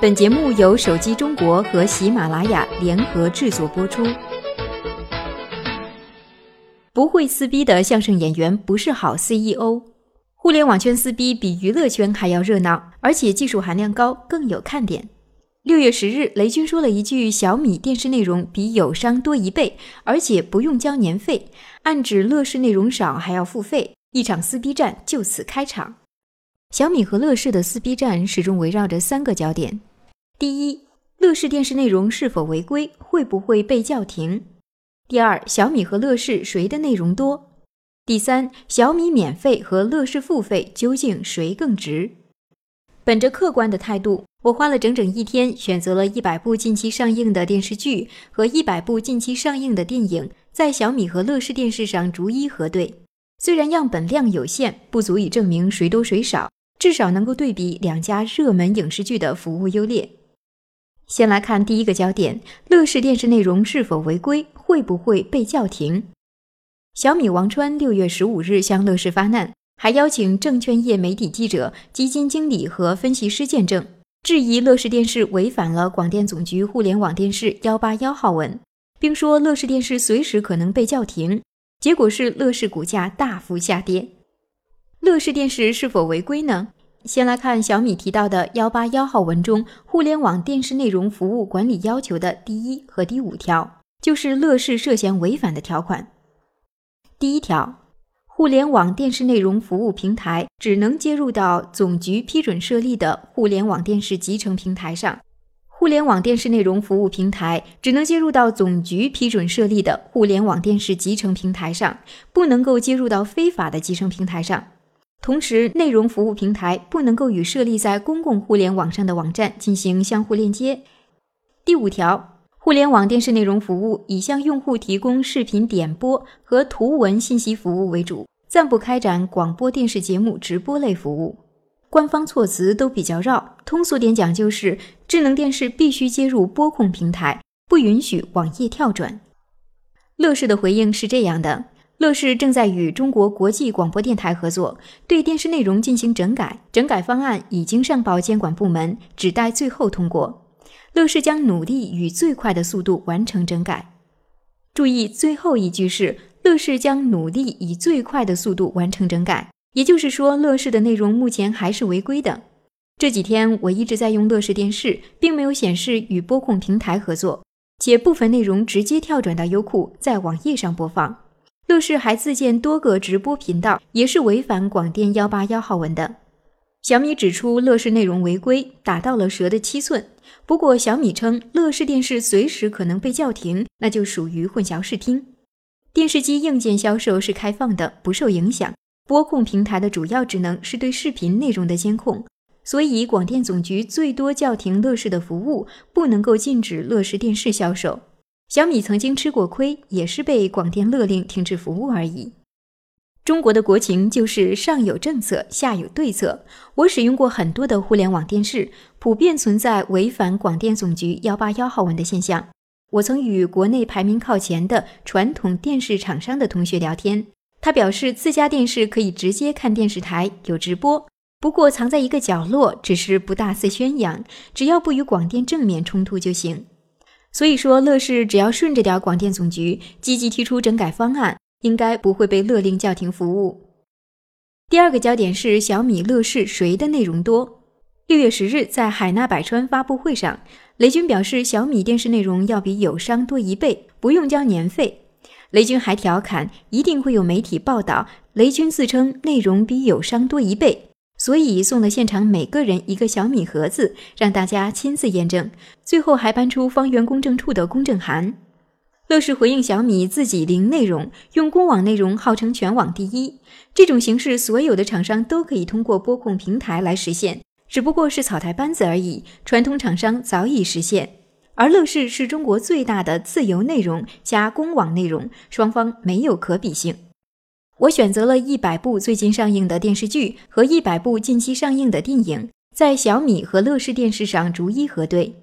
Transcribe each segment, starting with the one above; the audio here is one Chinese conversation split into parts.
本节目由手机中国和喜马拉雅联合制作播出。不会撕逼的相声演员不是好 CEO。互联网圈撕逼比娱乐圈还要热闹，而且技术含量高，更有看点。六月十日，雷军说了一句：“小米电视内容比友商多一倍，而且不用交年费，暗指乐视内容少还要付费。”一场撕逼战就此开场。小米和乐视的撕逼战始终围绕着三个焦点：第一，乐视电视内容是否违规，会不会被叫停？第二，小米和乐视谁的内容多？第三，小米免费和乐视付费究竟谁更值？本着客观的态度，我花了整整一天，选择了一百部近期上映的电视剧和一百部近期上映的电影，在小米和乐视电视上逐一核对。虽然样本量有限，不足以证明谁多谁少，至少能够对比两家热门影视剧的服务优劣。先来看第一个焦点：乐视电视内容是否违规，会不会被叫停？小米王川六月十五日向乐视发难，还邀请证券业媒体记者、基金经理和分析师见证，质疑乐视电视违反了广电总局互联网电视幺八幺号文，并说乐视电视随时可能被叫停。结果是乐视股价大幅下跌。乐视电视是否违规呢？先来看小米提到的幺八幺号文中互联网电视内容服务管理要求的第一和第五条，就是乐视涉嫌违反的条款。第一条，互联网电视内容服务平台只能接入到总局批准设立的互联网电视集成平台上。互联网电视内容服务平台只能接入到总局批准设立的互联网电视集成平台上，不能够接入到非法的集成平台上。同时，内容服务平台不能够与设立在公共互联网上的网站进行相互链接。第五条，互联网电视内容服务以向用户提供视频点播和图文信息服务为主，暂不开展广播电视节目直播类服务。官方措辞都比较绕，通俗点讲就是，智能电视必须接入播控平台，不允许网页跳转。乐视的回应是这样的。乐视正在与中国国际广播电台合作，对电视内容进行整改，整改方案已经上报监管部门，只待最后通过。乐视将努力以最快的速度完成整改。注意，最后一句是乐视将努力以最快的速度完成整改，也就是说，乐视的内容目前还是违规的。这几天我一直在用乐视电视，并没有显示与播控平台合作，且部分内容直接跳转到优酷，在网页上播放。乐视还自建多个直播频道，也是违反广电幺八幺号文的。小米指出乐视内容违规，打到了蛇的七寸。不过小米称乐视电视随时可能被叫停，那就属于混淆视听。电视机硬件销售是开放的，不受影响。播控平台的主要职能是对视频内容的监控，所以广电总局最多叫停乐视的服务，不能够禁止乐视电视销售。小米曾经吃过亏，也是被广电勒令停止服务而已。中国的国情就是上有政策，下有对策。我使用过很多的互联网电视，普遍存在违反广电总局幺八幺号文的现象。我曾与国内排名靠前的传统电视厂商的同学聊天，他表示自家电视可以直接看电视台有直播，不过藏在一个角落，只是不大肆宣扬，只要不与广电正面冲突就行。所以说，乐视只要顺着点广电总局，积极提出整改方案，应该不会被勒令叫停服务。第二个焦点是小米、乐视谁的内容多？六月十日，在海纳百川发布会上，雷军表示小米电视内容要比友商多一倍，不用交年费。雷军还调侃，一定会有媒体报道，雷军自称内容比友商多一倍。所以送了现场每个人一个小米盒子，让大家亲自验证。最后还搬出方圆公证处的公证函。乐视回应小米自己零内容，用公网内容号称全网第一。这种形式，所有的厂商都可以通过播控平台来实现，只不过是草台班子而已。传统厂商早已实现，而乐视是中国最大的自由内容加公网内容，双方没有可比性。我选择了一百部最近上映的电视剧和一百部近期上映的电影，在小米和乐视电视上逐一核对。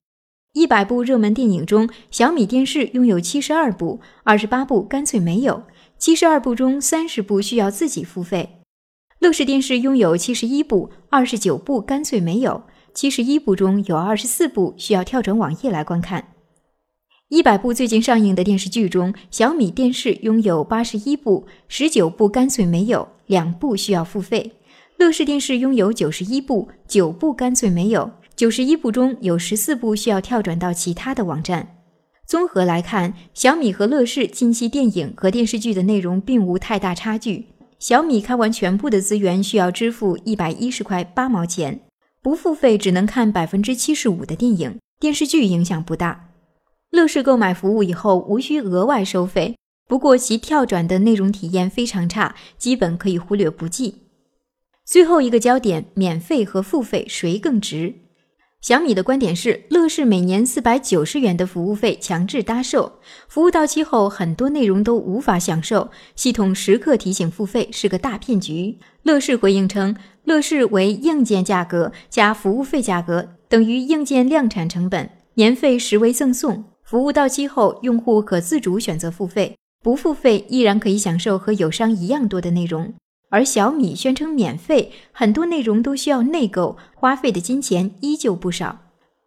一百部热门电影中，小米电视拥有七十二部，二十八部干脆没有；七十二部中，三十部需要自己付费。乐视电视拥有七十一部，二十九部干脆没有；七十一部中有二十四部需要跳转网页来观看。一百部最近上映的电视剧中，小米电视拥有八十一部，十九部干脆没有，两部需要付费；乐视电视拥有九十一部，九部干脆没有，九十一部中有十四部需要跳转到其他的网站。综合来看，小米和乐视近期电影和电视剧的内容并无太大差距。小米看完全部的资源需要支付一百一十块八毛钱，不付费只能看百分之七十五的电影，电视剧影响不大。乐视购买服务以后无需额外收费，不过其跳转的内容体验非常差，基本可以忽略不计。最后一个焦点：免费和付费谁更值？小米的观点是，乐视每年四百九十元的服务费强制搭售，服务到期后很多内容都无法享受，系统时刻提醒付费是个大骗局。乐视回应称，乐视为硬件价格加服务费价格等于硬件量产成本，年费实为赠送。服务到期后，用户可自主选择付费，不付费依然可以享受和友商一样多的内容。而小米宣称免费，很多内容都需要内购，花费的金钱依旧不少。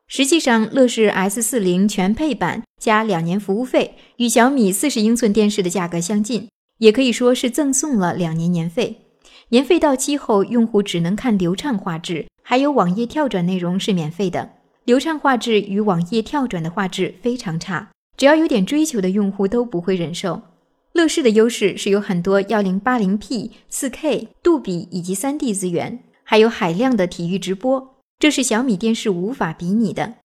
实际上，乐视 S 四零全配版加两年服务费，与小米四十英寸电视的价格相近，也可以说是赠送了两年年费。年费到期后，用户只能看流畅画质，还有网页跳转内容是免费的。流畅画质与网页跳转的画质非常差，只要有点追求的用户都不会忍受。乐视的优势是有很多幺零八零 P、四 K、杜比以及三 D 资源，还有海量的体育直播，这是小米电视无法比拟的。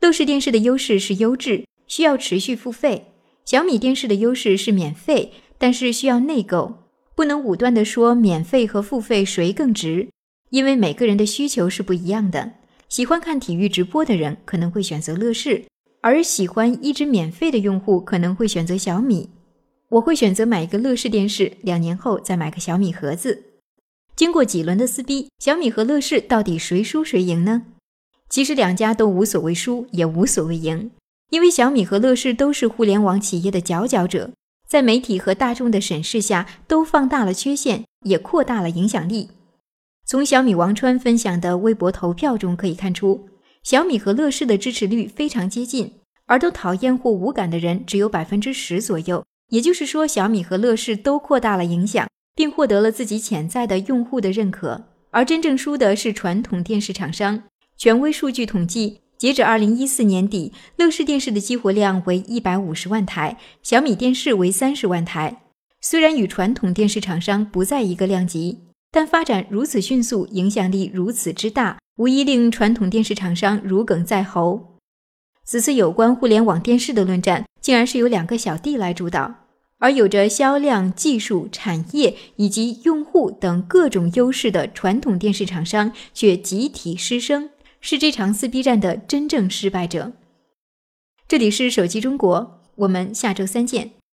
乐视电视的优势是优质，需要持续付费；小米电视的优势是免费，但是需要内购。不能武断地说免费和付费谁更值，因为每个人的需求是不一样的。喜欢看体育直播的人可能会选择乐视，而喜欢一直免费的用户可能会选择小米。我会选择买一个乐视电视，两年后再买个小米盒子。经过几轮的撕逼，小米和乐视到底谁输谁赢呢？其实两家都无所谓输，也无所谓赢，因为小米和乐视都是互联网企业的佼佼者，在媒体和大众的审视下，都放大了缺陷，也扩大了影响力。从小米王川分享的微博投票中可以看出，小米和乐视的支持率非常接近，而都讨厌或无感的人只有百分之十左右。也就是说，小米和乐视都扩大了影响，并获得了自己潜在的用户的认可。而真正输的是传统电视厂商。权威数据统计，截止二零一四年底，乐视电视的激活量为一百五十万台，小米电视为三十万台。虽然与传统电视厂商不在一个量级。但发展如此迅速，影响力如此之大，无疑令传统电视厂商如鲠在喉。此次有关互联网电视的论战，竟然是由两个小弟来主导，而有着销量、技术、产业以及用户等各种优势的传统电视厂商却集体失声，是这场撕逼战的真正失败者。这里是手机中国，我们下周三见。